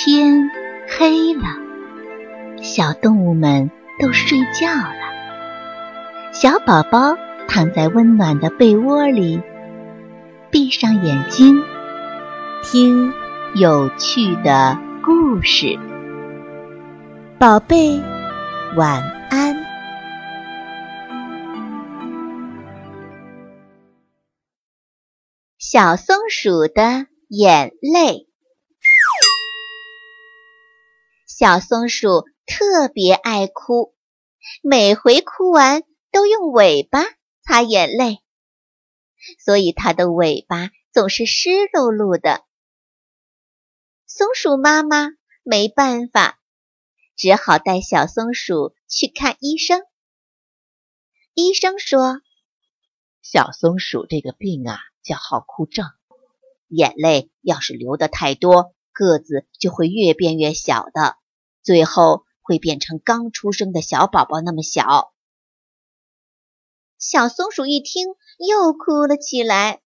天黑了，小动物们都睡觉了。小宝宝躺在温暖的被窝里，闭上眼睛，听有趣的故事。宝贝，晚安。小松鼠的眼泪。小松鼠特别爱哭，每回哭完都用尾巴擦眼泪，所以它的尾巴总是湿漉漉的。松鼠妈妈没办法，只好带小松鼠去看医生。医生说：“小松鼠这个病啊，叫好哭症，眼泪要是流的太多，个子就会越变越小的。”最后会变成刚出生的小宝宝那么小。小松鼠一听，又哭了起来。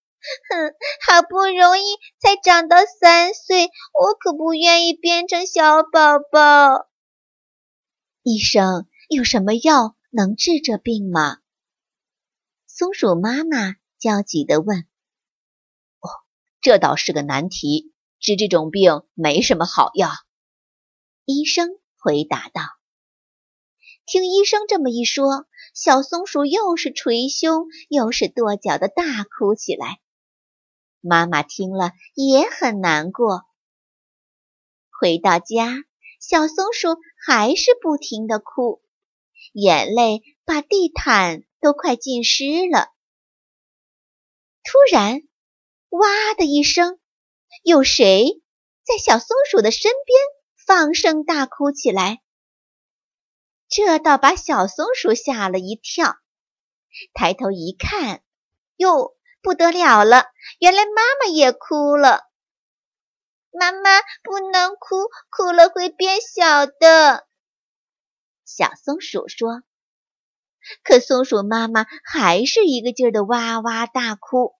哼，好不容易才长到三岁，我可不愿意变成小宝宝。医生，有什么药能治这病吗？松鼠妈妈焦急地问。哦，这倒是个难题，治这种病没什么好药。医生回答道：“听医生这么一说，小松鼠又是捶胸又是跺脚的大哭起来。妈妈听了也很难过。回到家，小松鼠还是不停的哭，眼泪把地毯都快浸湿了。突然，哇的一声，有谁在小松鼠的身边？”放声大哭起来，这倒把小松鼠吓了一跳。抬头一看，哟，不得了了！原来妈妈也哭了。妈妈不能哭，哭了会变小的。小松鼠说。可松鼠妈妈还是一个劲儿的哇哇大哭。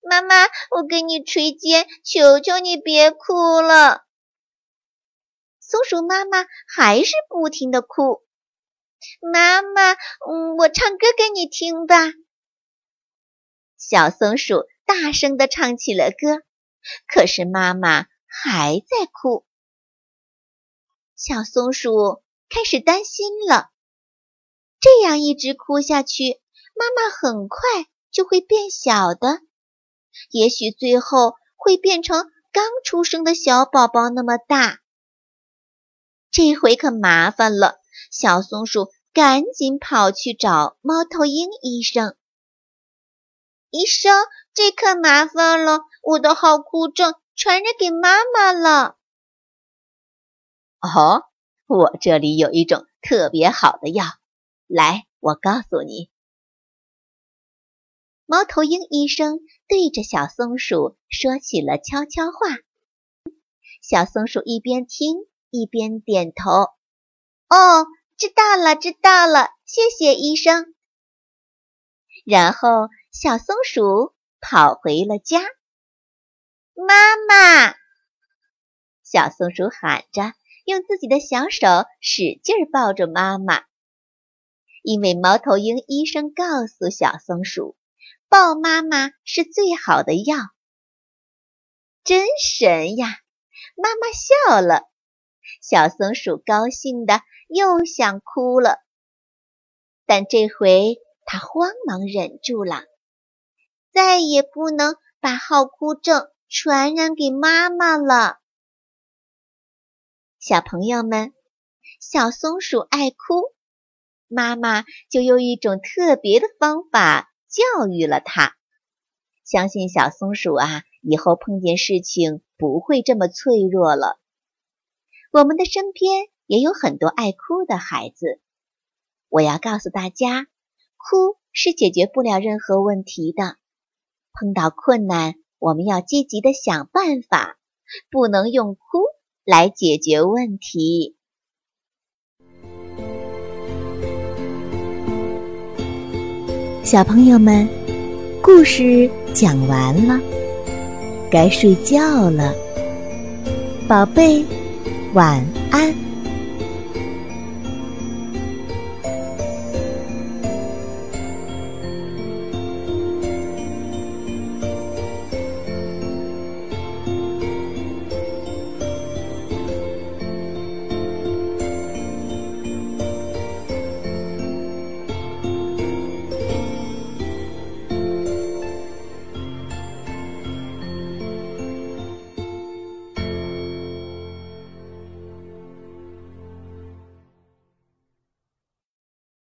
妈妈，我给你捶肩，求求你别哭了。松鼠妈妈还是不停的哭。妈妈，嗯，我唱歌给你听吧。小松鼠大声的唱起了歌，可是妈妈还在哭。小松鼠开始担心了，这样一直哭下去，妈妈很快就会变小的，也许最后会变成刚出生的小宝宝那么大。这回可麻烦了，小松鼠赶紧跑去找猫头鹰医生。医生，这可麻烦了，我的好哭症传染给妈妈了。哦，我这里有一种特别好的药，来，我告诉你。猫头鹰医生对着小松鼠说起了悄悄话，小松鼠一边听。一边点头，哦，知道了，知道了，谢谢医生。然后小松鼠跑回了家。妈妈，小松鼠喊着，用自己的小手使劲抱着妈妈。因为猫头鹰医生告诉小松鼠，抱妈妈是最好的药。真神呀！妈妈笑了。小松鼠高兴的又想哭了，但这回它慌忙忍住了，再也不能把好哭症传染给妈妈了。小朋友们，小松鼠爱哭，妈妈就用一种特别的方法教育了它。相信小松鼠啊，以后碰见事情不会这么脆弱了。我们的身边也有很多爱哭的孩子。我要告诉大家，哭是解决不了任何问题的。碰到困难，我们要积极的想办法，不能用哭来解决问题。小朋友们，故事讲完了，该睡觉了，宝贝。晚安。